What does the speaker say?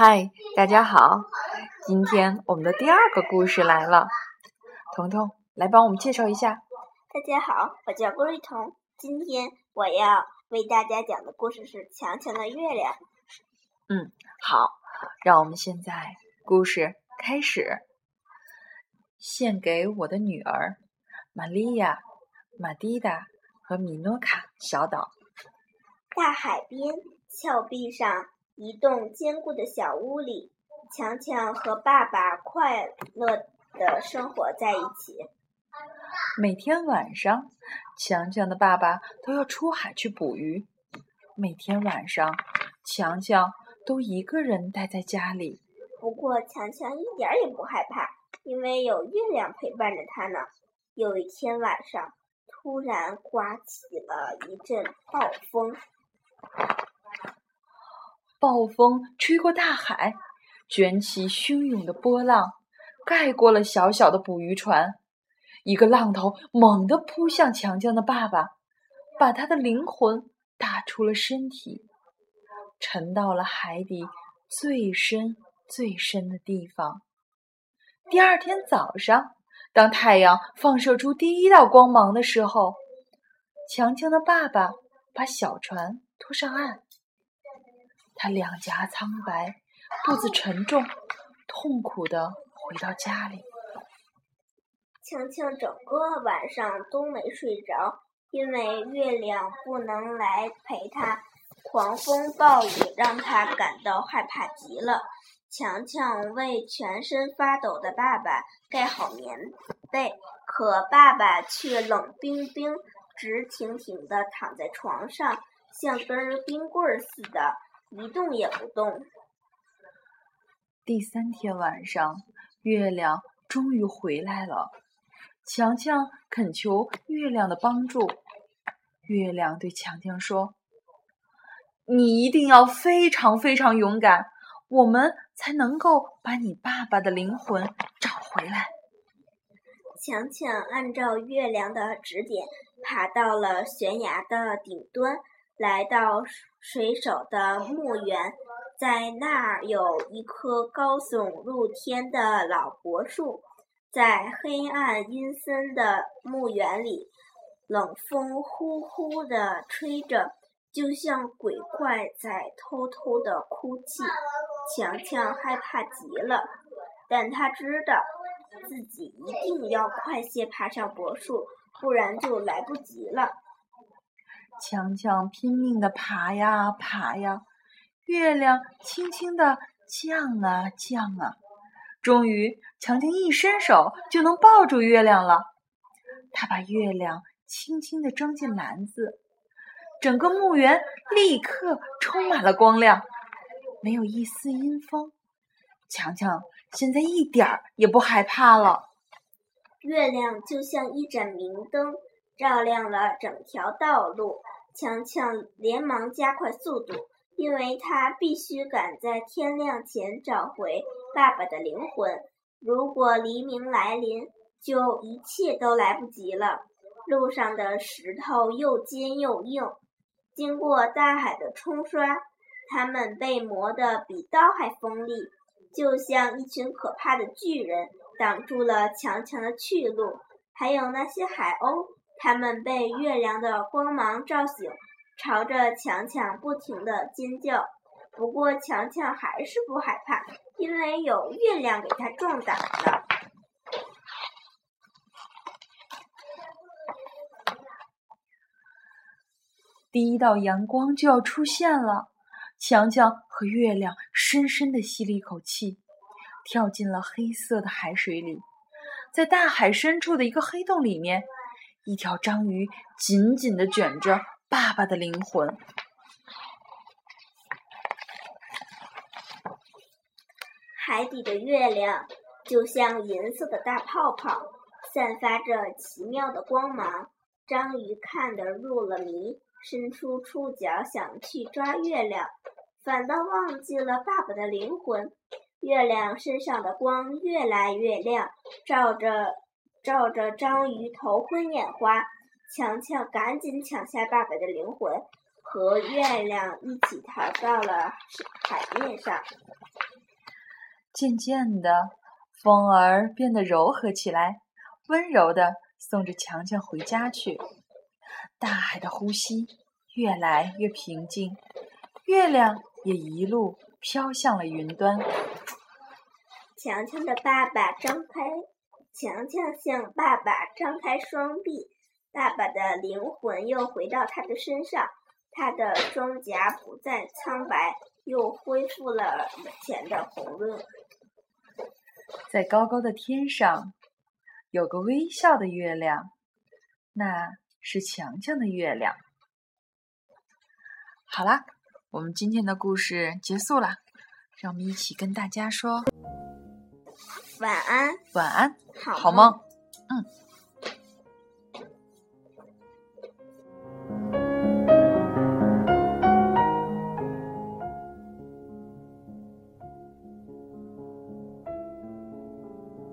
嗨，大家好！今天我们的第二个故事来了，彤彤来帮我们介绍一下。大家好，我叫郭瑞彤，今天我要为大家讲的故事是《强强的月亮》。嗯，好，让我们现在故事开始。献给我的女儿玛利亚、玛蒂达和米诺卡小岛。大海边，峭壁上，一栋坚固的小屋里，强强和爸爸快乐的生活在一起。每天晚上，强强的爸爸都要出海去捕鱼。每天晚上，强强都一个人待在家里。不过，强强一点也不害怕，因为有月亮陪伴着他呢。有一天晚上，突然刮起了一阵暴风。暴风吹过大海，卷起汹涌的波浪，盖过了小小的捕鱼船。一个浪头猛地扑向强强的爸爸，把他的灵魂打出了身体，沉到了海底最深最深的地方。第二天早上，当太阳放射出第一道光芒的时候，强强的爸爸把小船。拖上岸，他两颊苍白，肚子沉重，痛苦的回到家里。强强整个晚上都没睡着，因为月亮不能来陪他，狂风暴雨让他感到害怕极了。强强为全身发抖的爸爸盖好棉被，可爸爸却冷冰冰、直挺挺的躺在床上。像根冰棍似的，一动也不动。第三天晚上，月亮终于回来了。强强恳求月亮的帮助。月亮对强强说：“你一定要非常非常勇敢，我们才能够把你爸爸的灵魂找回来。”强强按照月亮的指点，爬到了悬崖的顶端。来到水手的墓园，在那儿有一棵高耸入天的老柏树，在黑暗阴森的墓园里，冷风呼呼地吹着，就像鬼怪在偷偷地哭泣。强强害怕极了，但他知道自己一定要快些爬上柏树，不然就来不及了。强强拼命地爬呀爬呀，月亮轻轻地降啊降啊，终于强强一伸手就能抱住月亮了。他把月亮轻轻地装进篮子，整个墓园立刻充满了光亮，没有一丝阴风。强强现在一点儿也不害怕了。月亮就像一盏明灯。照亮了整条道路，强强连忙加快速度，因为他必须赶在天亮前找回爸爸的灵魂。如果黎明来临，就一切都来不及了。路上的石头又尖又硬，经过大海的冲刷，它们被磨得比刀还锋利，就像一群可怕的巨人挡住了强强的去路。还有那些海鸥。他们被月亮的光芒照醒，朝着强强不停地尖叫。不过强强还是不害怕，因为有月亮给他壮胆了。第一道阳光就要出现了，强强和月亮深深地吸了一口气，跳进了黑色的海水里，在大海深处的一个黑洞里面。一条章鱼紧紧地卷着爸爸的灵魂。海底的月亮就像银色的大泡泡，散发着奇妙的光芒。章鱼看得入了迷，伸出触角想去抓月亮，反倒忘记了爸爸的灵魂。月亮身上的光越来越亮，照着。照着章鱼头昏眼花，强强赶紧抢下爸爸的灵魂，和月亮一起逃到了海面上。渐渐的，风儿变得柔和起来，温柔的送着强强回家去。大海的呼吸越来越平静，月亮也一路飘向了云端。强强的爸爸张开，强强向爸爸张开双臂，爸爸的灵魂又回到他的身上，他的双颊不再苍白，又恢复了以前的红润。在高高的天上，有个微笑的月亮，那是强强的月亮。好啦，我们今天的故事结束了，让我们一起跟大家说。晚安，晚安，好好梦。嗯。